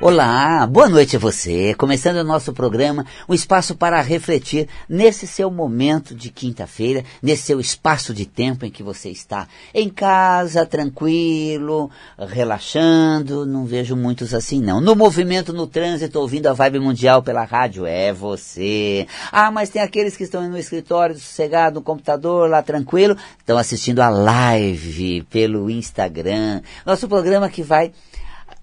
Olá, boa noite a você. Começando o nosso programa, um espaço para refletir nesse seu momento de quinta-feira, nesse seu espaço de tempo em que você está em casa, tranquilo, relaxando. Não vejo muitos assim não. No movimento, no trânsito, ouvindo a vibe mundial pela rádio, é você. Ah, mas tem aqueles que estão no escritório, sossegado, no computador, lá tranquilo, estão assistindo a live pelo Instagram. Nosso programa que vai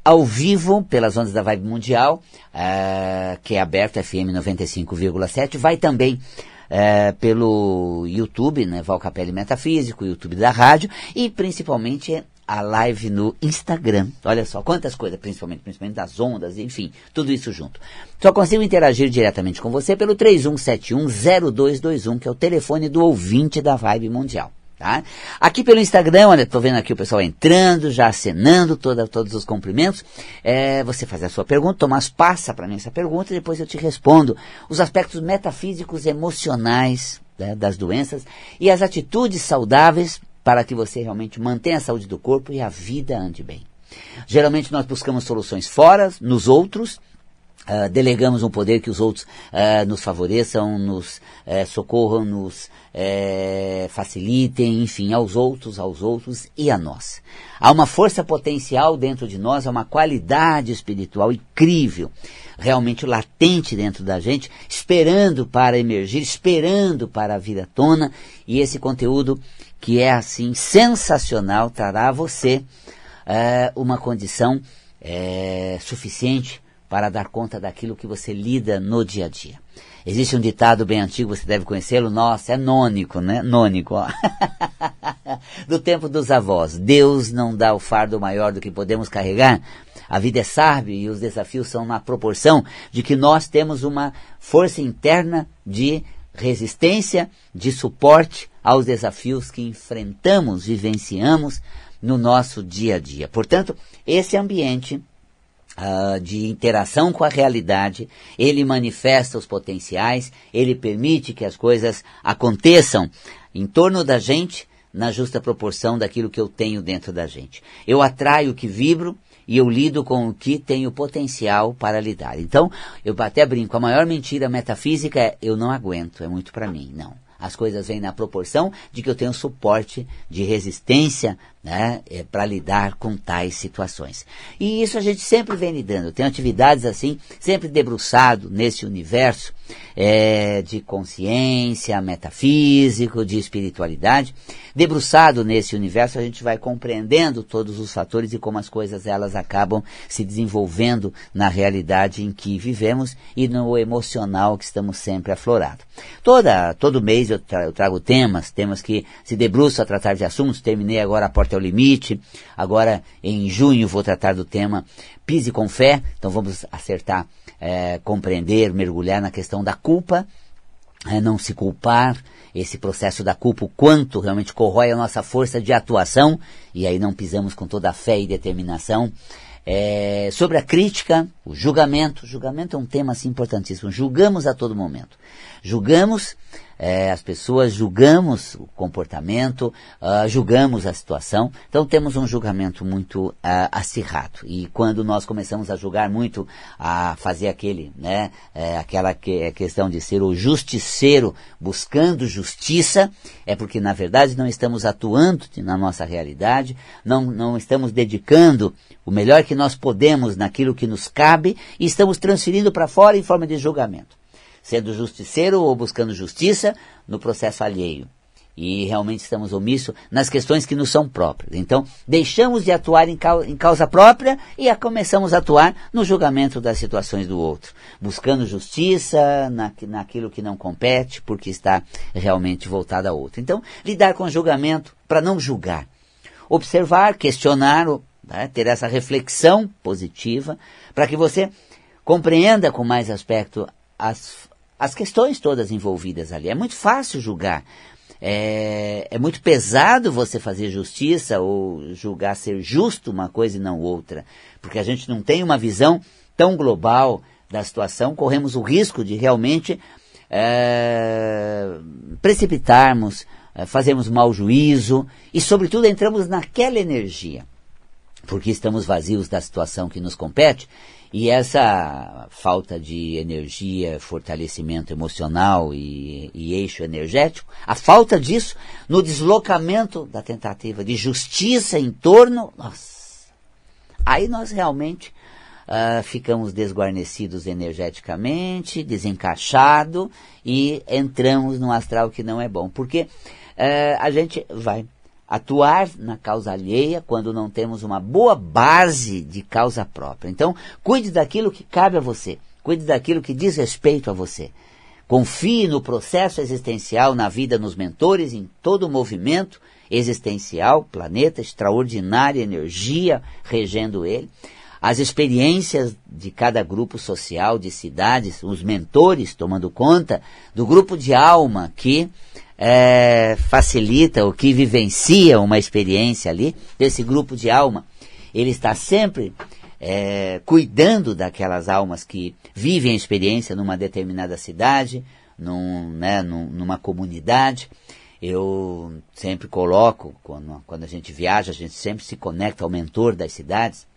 ao vivo pelas ondas da Vibe Mundial, uh, que é aberto FM 95,7, vai também uh, pelo YouTube, né, Val Capelli Metafísico, YouTube da rádio, e principalmente a live no Instagram. Olha só, quantas coisas, principalmente, principalmente das ondas, enfim, tudo isso junto. Só consigo interagir diretamente com você pelo 31710221, que é o telefone do ouvinte da Vibe Mundial. Tá? Aqui pelo Instagram, olha, tô vendo aqui o pessoal entrando, já acenando toda, todos os cumprimentos. É, você faz a sua pergunta, Tomás passa para mim essa pergunta e depois eu te respondo. Os aspectos metafísicos emocionais né, das doenças e as atitudes saudáveis para que você realmente mantenha a saúde do corpo e a vida ande bem. Geralmente nós buscamos soluções fora, nos outros, Uh, delegamos um poder que os outros uh, nos favoreçam, nos uh, socorram, nos facilitem, enfim, aos outros, aos outros e a nós. Há uma força potencial dentro de nós, há uma qualidade espiritual incrível, realmente latente dentro da gente, esperando para emergir, esperando para vir à tona, e esse conteúdo que é assim sensacional trará a você uma condição suficiente para dar conta daquilo que você lida no dia a dia. Existe um ditado bem antigo, você deve conhecê-lo, nossa, é nônico, né? Nônico, ó. do tempo dos avós. Deus não dá o fardo maior do que podemos carregar. A vida é sábia e os desafios são na proporção de que nós temos uma força interna de resistência, de suporte aos desafios que enfrentamos, vivenciamos no nosso dia a dia. Portanto, esse ambiente Uh, de interação com a realidade, ele manifesta os potenciais, ele permite que as coisas aconteçam em torno da gente na justa proporção daquilo que eu tenho dentro da gente. Eu atraio o que vibro e eu lido com o que tenho potencial para lidar. Então, eu até brinco, a maior mentira metafísica é eu não aguento, é muito para mim. Não. As coisas vêm na proporção de que eu tenho suporte de resistência né, é, para lidar com tais situações. E isso a gente sempre vem lidando. Tem atividades assim, sempre debruçado nesse universo é, de consciência, metafísico, de espiritualidade. Debruçado nesse universo, a gente vai compreendendo todos os fatores e como as coisas elas acabam se desenvolvendo na realidade em que vivemos e no emocional que estamos sempre aflorados. Toda, todo mês eu, tra eu trago temas, temas que se debruçam a tratar de assuntos. Terminei agora a porta é o limite. Agora, em junho, vou tratar do tema Pise com Fé. Então, vamos acertar, é, compreender, mergulhar na questão da culpa. É, não se culpar, esse processo da culpa, o quanto realmente corrói a nossa força de atuação, e aí não pisamos com toda a fé e determinação. É, sobre a crítica, o julgamento. O julgamento é um tema assim, importantíssimo. Julgamos a todo momento. Julgamos é, as pessoas, julgamos o comportamento, uh, julgamos a situação, então temos um julgamento muito uh, acirrado. E quando nós começamos a julgar muito, a fazer aquele, né, é, aquela que, é questão de ser o justiceiro buscando justiça, é porque na verdade não estamos atuando na nossa realidade, não, não estamos dedicando o melhor que nós podemos naquilo que nos cabe e estamos transferindo para fora em forma de julgamento sendo justiceiro ou buscando justiça no processo alheio. E realmente estamos omissos nas questões que nos são próprias. Então, deixamos de atuar em, causa, própria e começamos a atuar no julgamento das situações do outro, buscando justiça na, naquilo que não compete, porque está realmente voltado a outro. Então, lidar com julgamento para não julgar. Observar, questionar, né, ter essa reflexão positiva, para que você compreenda com mais aspecto as, as questões todas envolvidas ali. É muito fácil julgar. É, é, muito pesado você fazer justiça ou julgar ser justo uma coisa e não outra, porque a gente não tem uma visão tão global da situação, corremos o risco de realmente é, precipitarmos, é, fazermos mau juízo e, sobretudo, entramos naquela energia. porque estamos vazios da situação que nos compete, e essa falta de energia, fortalecimento emocional e, e, eixo energético, a falta disso no deslocamento da tentativa de justiça em torno, nossa, aí nós realmente uh, ficamos desguarnecidos energeticamente, desencaixado e entramos num astral que não é bom, porque uh, a gente vai atuar na causa alheia quando não temos uma boa base de causa própria. Então, cuide daquilo que cabe a você, cuide daquilo que diz respeito a você. Confie no processo existencial, na vida, nos mentores, em todo o movimento existencial, planeta, extraordinária energia regendo ele. As experiências de cada grupo social, de cidades, os mentores tomando conta do grupo de alma que é, facilita, o que vivencia uma experiência ali, desse grupo de alma, ele está sempre é, cuidando daquelas almas que vivem a experiência numa determinada cidade, num, né, num, numa comunidade. Eu sempre coloco, quando, quando a gente viaja, a gente sempre se conecta ao mentor das cidades,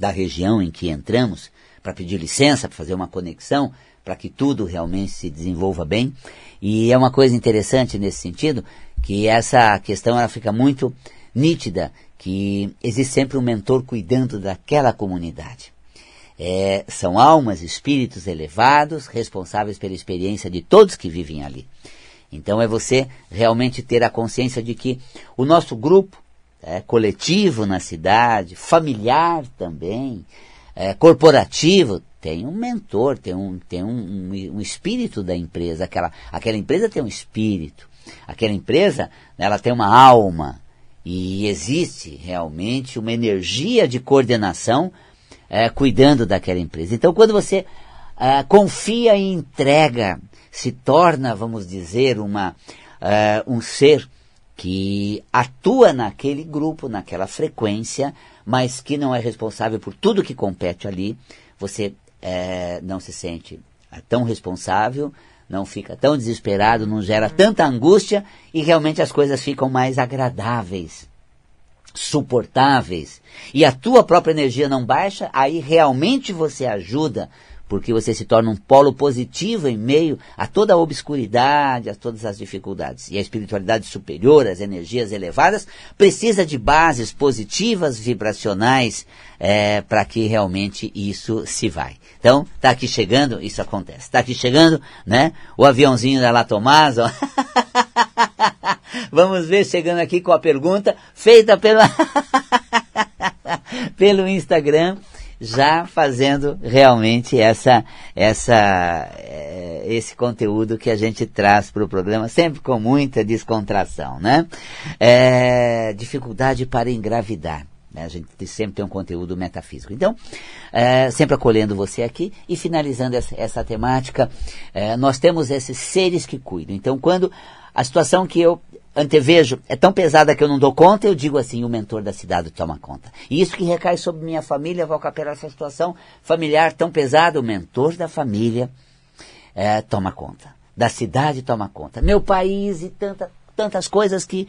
da região em que entramos, para pedir licença, para fazer uma conexão, para que tudo realmente se desenvolva bem. E é uma coisa interessante nesse sentido, que essa questão ela fica muito nítida, que existe sempre um mentor cuidando daquela comunidade. É, são almas, espíritos elevados, responsáveis pela experiência de todos que vivem ali. Então é você realmente ter a consciência de que o nosso grupo, é, coletivo na cidade, familiar também, é, corporativo, tem um mentor, tem um, tem um, um, um, espírito da empresa. Aquela, aquela empresa tem um espírito. Aquela empresa, ela tem uma alma. E existe realmente uma energia de coordenação é, cuidando daquela empresa. Então, quando você é, confia e entrega, se torna, vamos dizer, uma, é, um ser que atua naquele grupo, naquela frequência, mas que não é responsável por tudo que compete ali, você é, não se sente tão responsável, não fica tão desesperado, não gera tanta angústia e realmente as coisas ficam mais agradáveis, suportáveis. E a tua própria energia não baixa, aí realmente você ajuda porque você se torna um polo positivo em meio a toda a obscuridade, a todas as dificuldades. E a espiritualidade superior, as energias elevadas, precisa de bases positivas, vibracionais, é, para que realmente isso se vai. Então, está aqui chegando, isso acontece. Está aqui chegando, né? O aviãozinho da La Tomás, Vamos ver chegando aqui com a pergunta feita pela pelo Instagram já fazendo realmente essa, essa, é, esse conteúdo que a gente traz para o programa, sempre com muita descontração, né? É, dificuldade para engravidar. Né? A gente sempre tem um conteúdo metafísico. Então, é, sempre acolhendo você aqui e finalizando essa, essa temática, é, nós temos esses seres que cuidam. Então, quando a situação que eu antevejo é tão pesada que eu não dou conta, eu digo assim, o mentor da cidade toma conta. E isso que recai sobre minha família, vou capelar essa situação familiar tão pesada, o mentor da família é, toma conta. Da cidade toma conta. Meu país e tanta, tantas coisas que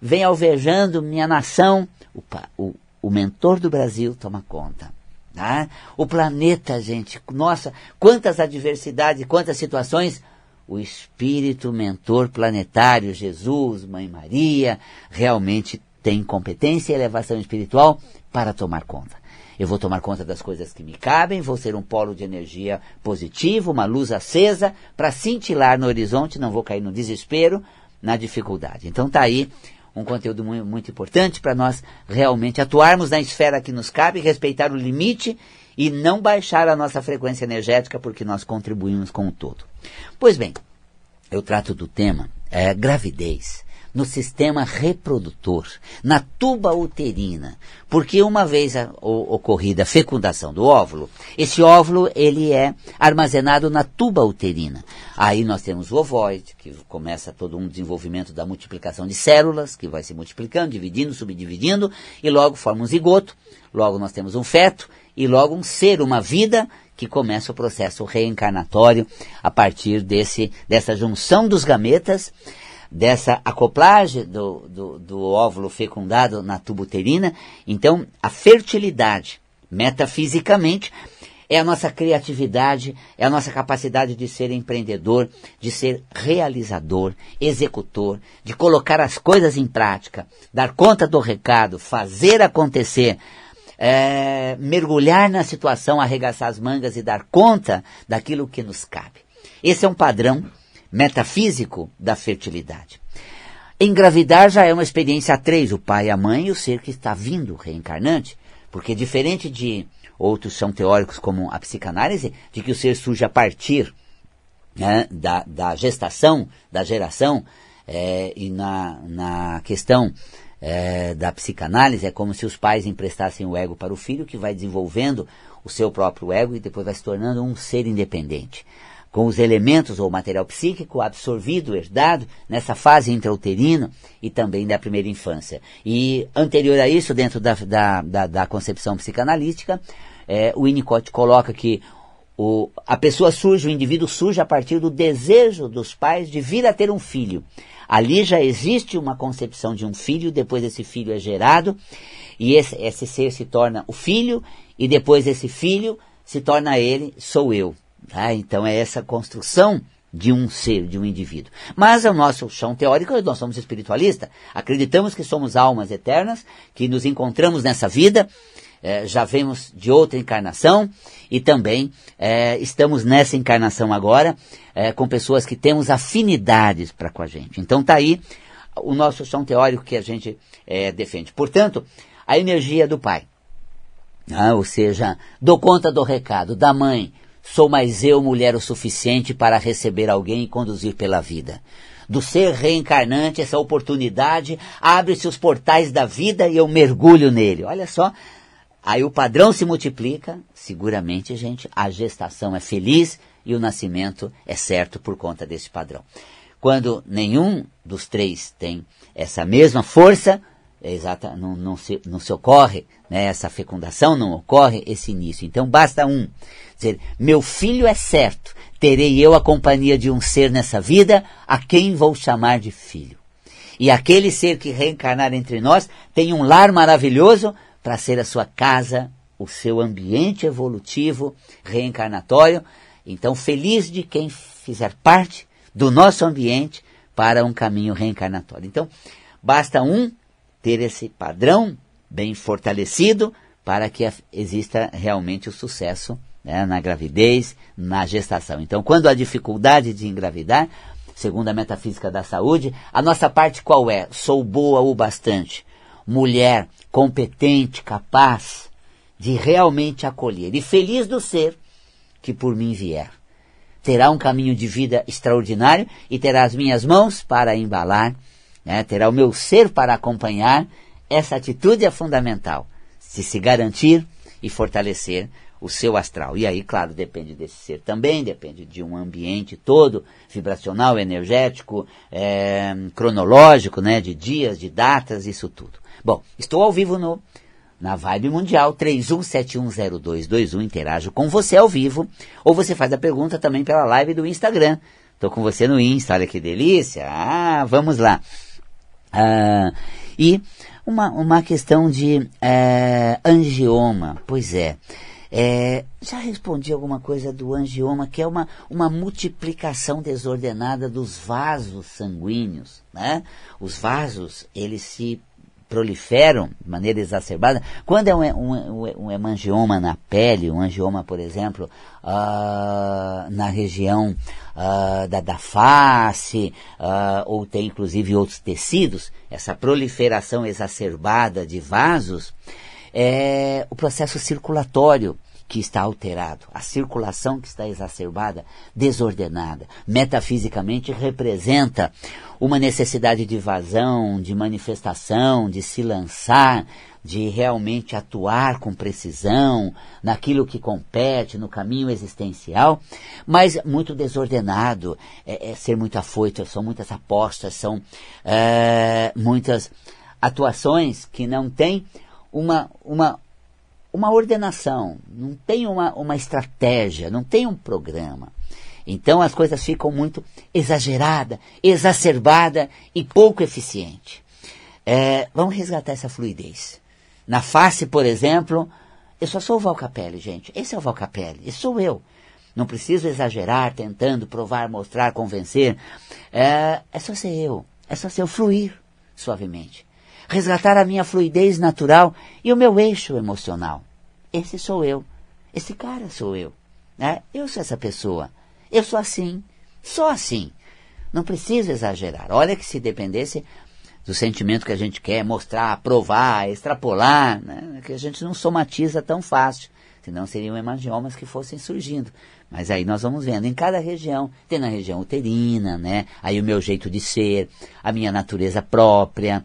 vem alvejando minha nação, o, o, o mentor do Brasil toma conta. Tá? O planeta, gente, nossa, quantas adversidades, quantas situações o espírito mentor planetário, Jesus, Mãe Maria, realmente tem competência e elevação espiritual para tomar conta. Eu vou tomar conta das coisas que me cabem, vou ser um polo de energia positivo, uma luz acesa para cintilar no horizonte, não vou cair no desespero, na dificuldade. Então está aí um conteúdo muito, muito importante para nós realmente atuarmos na esfera que nos cabe, respeitar o limite e não baixar a nossa frequência energética porque nós contribuímos com o todo. Pois bem, eu trato do tema é, gravidez no sistema reprodutor, na tuba uterina, porque uma vez a, o, ocorrida a fecundação do óvulo, esse óvulo ele é armazenado na tuba uterina. Aí nós temos o ovoide, que começa todo um desenvolvimento da multiplicação de células, que vai se multiplicando, dividindo, subdividindo, e logo forma um zigoto, logo nós temos um feto, e logo um ser, uma vida que começa o processo reencarnatório a partir desse, dessa junção dos gametas dessa acoplagem do, do, do óvulo fecundado na tuba uterina. Então, a fertilidade, metafisicamente, é a nossa criatividade, é a nossa capacidade de ser empreendedor, de ser realizador, executor, de colocar as coisas em prática, dar conta do recado, fazer acontecer, é, mergulhar na situação, arregaçar as mangas e dar conta daquilo que nos cabe. Esse é um padrão metafísico da fertilidade. Engravidar já é uma experiência a três, o pai, a mãe e o ser que está vindo reencarnante, porque diferente de outros são teóricos como a psicanálise, de que o ser surge a partir né, da, da gestação, da geração, é, e na, na questão é, da psicanálise é como se os pais emprestassem o ego para o filho, que vai desenvolvendo o seu próprio ego e depois vai se tornando um ser independente com os elementos ou material psíquico absorvido, herdado nessa fase intrauterina e também da primeira infância. E anterior a isso, dentro da, da, da, da concepção psicanalística, é, o Winnicott coloca que o, a pessoa surge, o indivíduo surge a partir do desejo dos pais de vir a ter um filho. Ali já existe uma concepção de um filho, depois esse filho é gerado, e esse, esse ser se torna o filho, e depois esse filho se torna ele, sou eu. Tá? Então é essa construção de um ser, de um indivíduo. Mas o nosso chão teórico, nós somos espiritualistas, acreditamos que somos almas eternas, que nos encontramos nessa vida, é, já vemos de outra encarnação e também é, estamos nessa encarnação agora é, com pessoas que temos afinidades para com a gente. Então tá aí o nosso chão teórico que a gente defende. Portanto, a energia do pai, ah, ou seja, dou conta do recado, da mãe, Sou mais eu mulher o suficiente para receber alguém e conduzir pela vida. Do ser reencarnante, essa oportunidade, abre-se os portais da vida e eu mergulho nele. Olha só, aí o padrão se multiplica, seguramente, gente, a gestação é feliz e o nascimento é certo por conta desse padrão. Quando nenhum dos três tem essa mesma força, é exata, não, não, se, não se ocorre né, essa fecundação, não ocorre esse início. Então basta um dizer, meu filho é certo, terei eu a companhia de um ser nessa vida, a quem vou chamar de filho. E aquele ser que reencarnar entre nós tem um lar maravilhoso para ser a sua casa, o seu ambiente evolutivo, reencarnatório. Então, feliz de quem fizer parte do nosso ambiente para um caminho reencarnatório. Então, basta um ter esse padrão bem fortalecido para que exista realmente o sucesso né, na gravidez, na gestação. Então, quando há dificuldade de engravidar, segundo a metafísica da saúde, a nossa parte qual é? Sou boa o bastante. Mulher competente, capaz de realmente acolher. E feliz do ser que por mim vier. Terá um caminho de vida extraordinário e terá as minhas mãos para embalar né, terá o meu ser para acompanhar, essa atitude é fundamental, de se garantir e fortalecer o seu astral. E aí, claro, depende desse ser também, depende de um ambiente todo, vibracional, energético, é, cronológico, né, de dias, de datas, isso tudo. Bom, estou ao vivo no na Vibe Mundial 31710221, interajo com você ao vivo, ou você faz a pergunta também pela live do Instagram. Estou com você no Insta, olha que delícia. Ah, vamos lá. Ah, e uma, uma questão de é, angioma, pois é, é, já respondi alguma coisa do angioma, que é uma, uma multiplicação desordenada dos vasos sanguíneos. Né? Os vasos, eles se proliferam de maneira exacerbada. Quando é um, um, um hemangioma na pele, um angioma, por exemplo, uh, na região uh, da, da face, uh, ou tem inclusive outros tecidos, essa proliferação exacerbada de vasos, é o processo circulatório que está alterado, a circulação que está exacerbada, desordenada, metafisicamente representa uma necessidade de vazão, de manifestação, de se lançar, de realmente atuar com precisão naquilo que compete, no caminho existencial, mas muito desordenado, é, é ser muito afoito, são muitas apostas, são é, muitas atuações que não têm uma, uma uma ordenação, não tem uma, uma estratégia, não tem um programa. Então as coisas ficam muito exagerada, exacerbada e pouco eficiente. É, vamos resgatar essa fluidez. Na face, por exemplo, eu só sou o Valcapelli, gente. Esse é o Valcapelli, esse sou eu. Não preciso exagerar, tentando provar, mostrar, convencer. É, é só ser eu. É só ser eu fluir suavemente. Resgatar a minha fluidez natural e o meu eixo emocional. Esse sou eu. Esse cara sou eu. Né? Eu sou essa pessoa. Eu sou assim. Sou assim. Não preciso exagerar. Olha que se dependesse do sentimento que a gente quer mostrar, provar, extrapolar, né? que a gente não somatiza tão fácil. Senão seriam hemangiomas que fossem surgindo. Mas aí nós vamos vendo em cada região, tem na região uterina, né? Aí o meu jeito de ser, a minha natureza própria,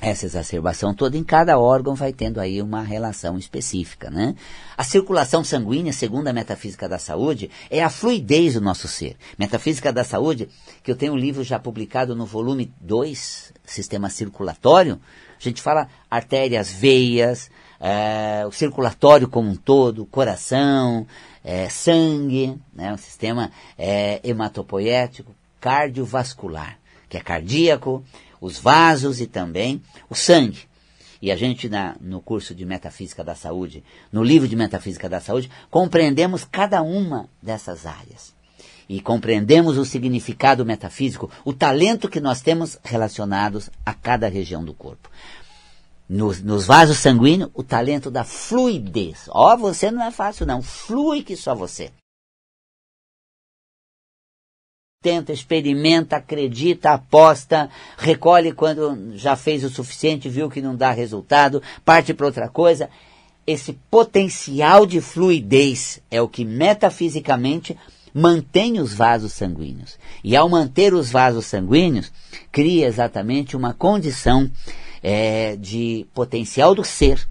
essa exacerbação toda em cada órgão vai tendo aí uma relação específica, né? A circulação sanguínea, segundo a metafísica da saúde, é a fluidez do nosso ser. Metafísica da saúde, que eu tenho um livro já publicado no volume 2, Sistema Circulatório, a gente fala artérias, veias, é, o circulatório como um todo, coração, é, sangue, né, o sistema é, hematopoético, cardiovascular, que é cardíaco, os vasos e também o sangue. E a gente, na, no curso de Metafísica da Saúde, no livro de Metafísica da Saúde, compreendemos cada uma dessas áreas. E compreendemos o significado metafísico, o talento que nós temos relacionados a cada região do corpo. Nos, nos vasos sanguíneos, o talento da fluidez. Ó, oh, você não é fácil não, flui que só você tenta, experimenta, acredita, aposta, recolhe quando já fez o suficiente, viu que não dá resultado, parte para outra coisa. Esse potencial de fluidez é o que metafisicamente mantém os vasos sanguíneos. E ao manter os vasos sanguíneos, cria exatamente uma condição é, de potencial do ser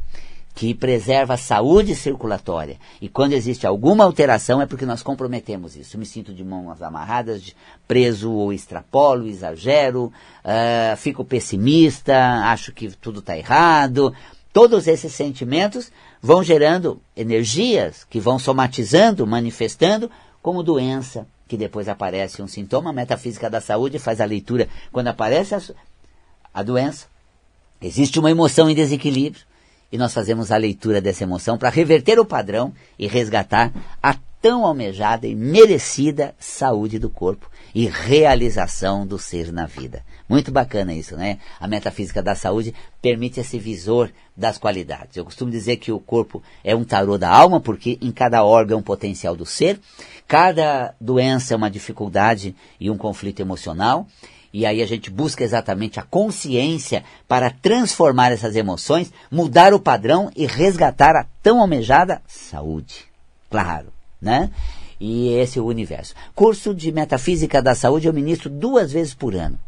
que preserva a saúde circulatória. E quando existe alguma alteração é porque nós comprometemos isso. Eu me sinto de mãos amarradas, preso ou extrapolo, exagero, uh, fico pessimista, acho que tudo está errado. Todos esses sentimentos vão gerando energias que vão somatizando, manifestando como doença, que depois aparece um sintoma. A metafísica da saúde faz a leitura. Quando aparece a, a doença, existe uma emoção em desequilíbrio e nós fazemos a leitura dessa emoção para reverter o padrão e resgatar a tão almejada e merecida saúde do corpo e realização do ser na vida. Muito bacana isso, né? A metafísica da saúde permite esse visor das qualidades. Eu costumo dizer que o corpo é um tarô da alma, porque em cada órgão é um potencial do ser, cada doença é uma dificuldade e um conflito emocional, e aí a gente busca exatamente a consciência para transformar essas emoções, mudar o padrão e resgatar a tão almejada saúde. Claro, né? E esse é o universo. Curso de Metafísica da Saúde eu ministro duas vezes por ano.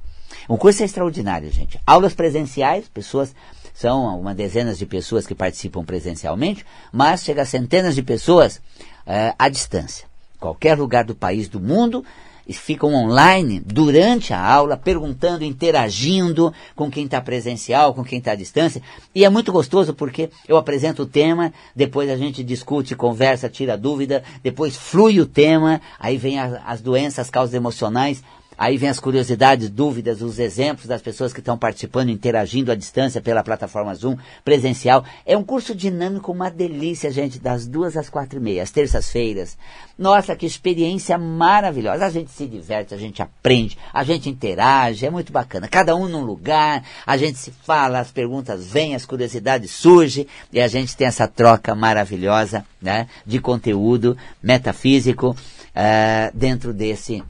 O curso é extraordinário, gente. Aulas presenciais, pessoas são uma dezenas de pessoas que participam presencialmente, mas chega a centenas de pessoas é, à distância. Qualquer lugar do país do mundo, ficam online durante a aula, perguntando, interagindo com quem está presencial, com quem está à distância. E é muito gostoso porque eu apresento o tema, depois a gente discute, conversa, tira dúvida, depois flui o tema, aí vem as, as doenças, as causas emocionais, Aí vem as curiosidades, dúvidas, os exemplos das pessoas que estão participando, interagindo à distância pela plataforma Zoom presencial. É um curso dinâmico, uma delícia, gente, das duas às quatro e meia, às terças-feiras. Nossa, que experiência maravilhosa. A gente se diverte, a gente aprende, a gente interage, é muito bacana. Cada um num lugar, a gente se fala, as perguntas vêm, as curiosidades surgem e a gente tem essa troca maravilhosa né, de conteúdo metafísico uh, dentro desse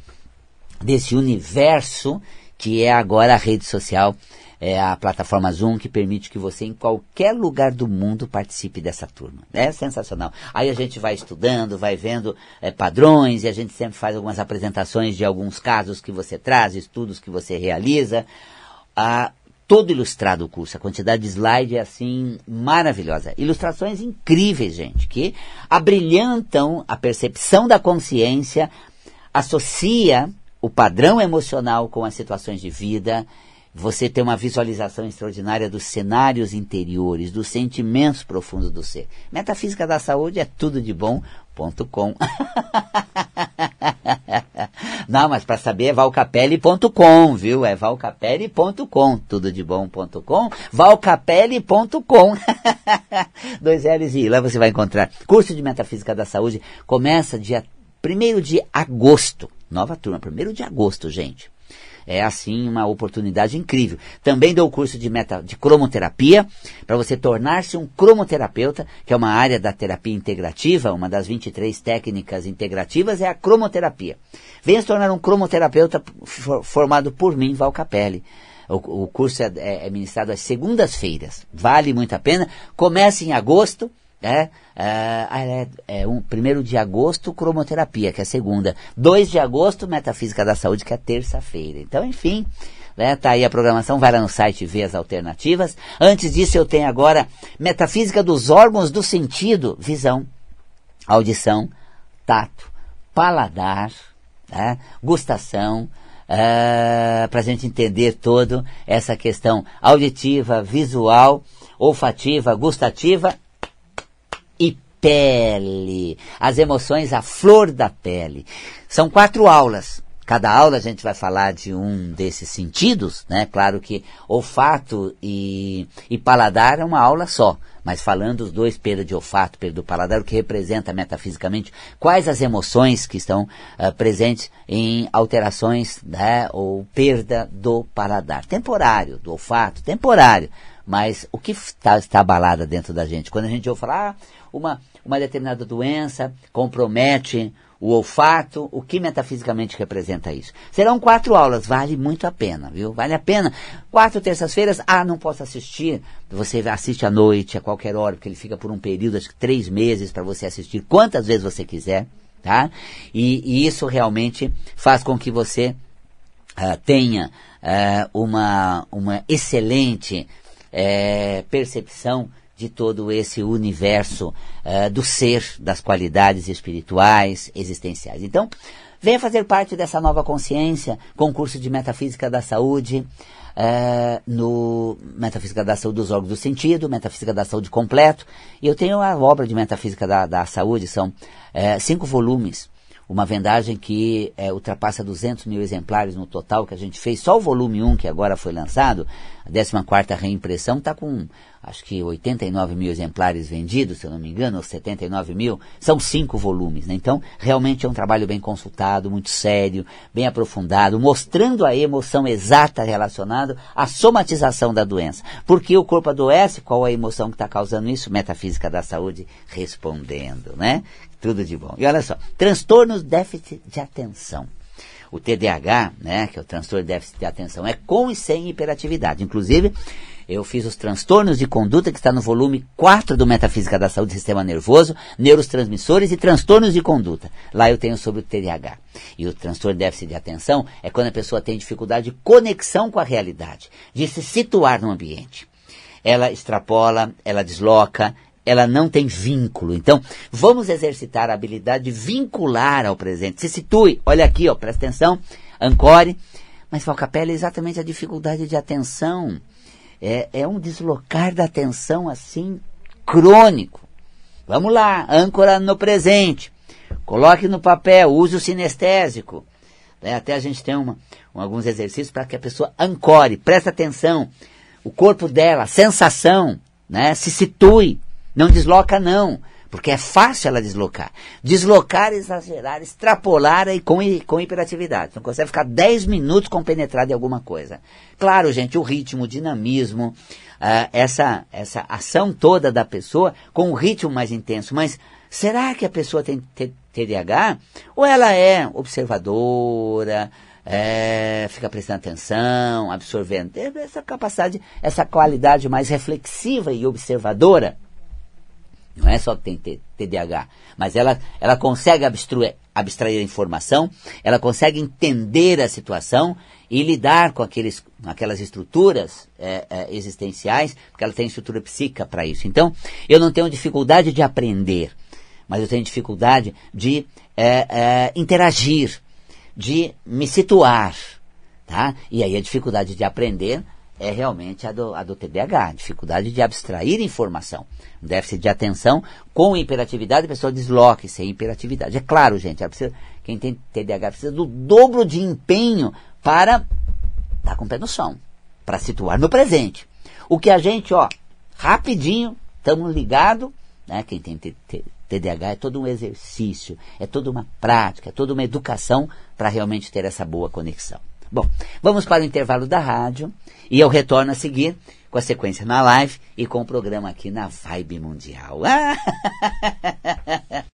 desse universo que é agora a rede social, é a plataforma Zoom que permite que você em qualquer lugar do mundo participe dessa turma. É sensacional. Aí a gente vai estudando, vai vendo é, padrões e a gente sempre faz algumas apresentações de alguns casos que você traz, estudos que você realiza. Ah, todo ilustrado o curso, a quantidade de slide é assim maravilhosa. Ilustrações incríveis, gente, que abrilhantam a percepção da consciência, associa o padrão emocional com as situações de vida, você tem uma visualização extraordinária dos cenários interiores, dos sentimentos profundos do ser. Metafísica da saúde é tudo de. Não, mas para saber é valcapelli.com, viu? É valcapelli.com, tudo de bom.com, valcapelli.com. Dois L's e lá você vai encontrar. Curso de Metafísica da Saúde começa dia 1 de agosto. Nova turma, 1 de agosto, gente é assim uma oportunidade incrível. Também dou o curso de, meta, de cromoterapia, para você tornar-se um cromoterapeuta, que é uma área da terapia integrativa, uma das 23 técnicas integrativas é a cromoterapia. Venha se tornar um cromoterapeuta formado por mim, Val Capelli. O, o curso é, é, é ministrado às segundas-feiras. Vale muito a pena. Começa em agosto é, é, é, é um, primeiro de agosto, cromoterapia, que é a segunda. 2 de agosto, metafísica da saúde, que é terça-feira. Então, enfim, né, tá aí a programação, vai lá no site ver as alternativas. Antes disso, eu tenho agora metafísica dos órgãos do sentido, visão, audição, tato, paladar, né, gustação, Uh, para a gente entender todo essa questão auditiva, visual, olfativa, gustativa pele, as emoções à flor da pele. São quatro aulas. Cada aula a gente vai falar de um desses sentidos, né? Claro que olfato e, e paladar é uma aula só, mas falando os dois, perda de olfato, perda do paladar, o que representa metafisicamente, quais as emoções que estão uh, presentes em alterações né, ou perda do paladar. Temporário, do olfato, temporário. Mas o que está, está dentro da gente? Quando a gente ouve falar, ah, uma, uma determinada doença compromete o olfato, o que metafisicamente representa isso. Serão quatro aulas, vale muito a pena, viu? Vale a pena. Quatro terças-feiras, ah, não posso assistir. Você assiste à noite, a qualquer hora, porque ele fica por um período, acho que três meses, para você assistir quantas vezes você quiser, tá? E, e isso realmente faz com que você uh, tenha uh, uma, uma excelente uh, percepção de todo esse universo uh, do ser, das qualidades espirituais, existenciais. Então, venha fazer parte dessa nova consciência, concurso de Metafísica da Saúde, uh, no Metafísica da Saúde dos órgãos do sentido, Metafísica da Saúde completo. E eu tenho a obra de Metafísica da, da Saúde, são uh, cinco volumes, uma vendagem que é, ultrapassa 200 mil exemplares no total que a gente fez, só o volume 1 que agora foi lançado, a 14 quarta reimpressão está com acho que 89 mil exemplares vendidos, se eu não me engano, ou 79 mil, são cinco volumes. Né? Então, realmente é um trabalho bem consultado, muito sério, bem aprofundado, mostrando a emoção exata relacionada à somatização da doença. Porque o corpo adoece, qual a emoção que está causando isso? Metafísica da saúde respondendo, né? Tudo de bom. E olha só, transtornos déficit de atenção. O TDAH, né, que é o transtorno de déficit de atenção, é com e sem hiperatividade. Inclusive, eu fiz os transtornos de conduta, que está no volume 4 do Metafísica da Saúde Sistema Nervoso, neurotransmissores e transtornos de conduta. Lá eu tenho sobre o TDAH. E o transtorno de déficit de atenção é quando a pessoa tem dificuldade de conexão com a realidade, de se situar no ambiente. Ela extrapola, ela desloca, ela não tem vínculo. Então, vamos exercitar a habilidade de vincular ao presente. Se situe, olha aqui, ó, presta atenção, ancore. Mas Valcapella é exatamente a dificuldade de atenção é, é um deslocar da atenção assim crônico. Vamos lá, âncora no presente. Coloque no papel, use o sinestésico. É, até a gente tem uma, um, alguns exercícios para que a pessoa ancore, preste atenção. O corpo dela, sensação, né, se situe. Não desloca não porque é fácil ela deslocar. Deslocar, exagerar, extrapolar e com, com hiperatividade. Não consegue ficar 10 minutos compenetrado em alguma coisa. Claro, gente, o ritmo, o dinamismo, uh, essa, essa ação toda da pessoa com um ritmo mais intenso. Mas será que a pessoa tem TDAH? Ou ela é observadora, é, fica prestando atenção, absorvendo, essa capacidade, essa qualidade mais reflexiva e observadora não é só que tem TDAH, mas ela, ela consegue abstrair, abstrair a informação, ela consegue entender a situação e lidar com aqueles, aquelas estruturas é, é, existenciais, porque ela tem estrutura psíquica para isso. Então, eu não tenho dificuldade de aprender, mas eu tenho dificuldade de é, é interagir, de me situar. Tá? E aí a dificuldade de aprender é realmente a do, a do TDAH, dificuldade de abstrair informação. Um déficit de atenção com hiperatividade, a pessoa desloque sem hiperatividade. É claro, gente, precisa, quem tem TDAH precisa do dobro de empenho para estar tá com o pé no chão, para situar no presente. O que a gente, ó, rapidinho, estamos ligados, né? Quem tem TDAH é todo um exercício, é toda uma prática, é toda uma educação para realmente ter essa boa conexão. Bom, vamos para o intervalo da rádio e eu retorno a seguir com a sequência na live e com o programa aqui na Vibe Mundial.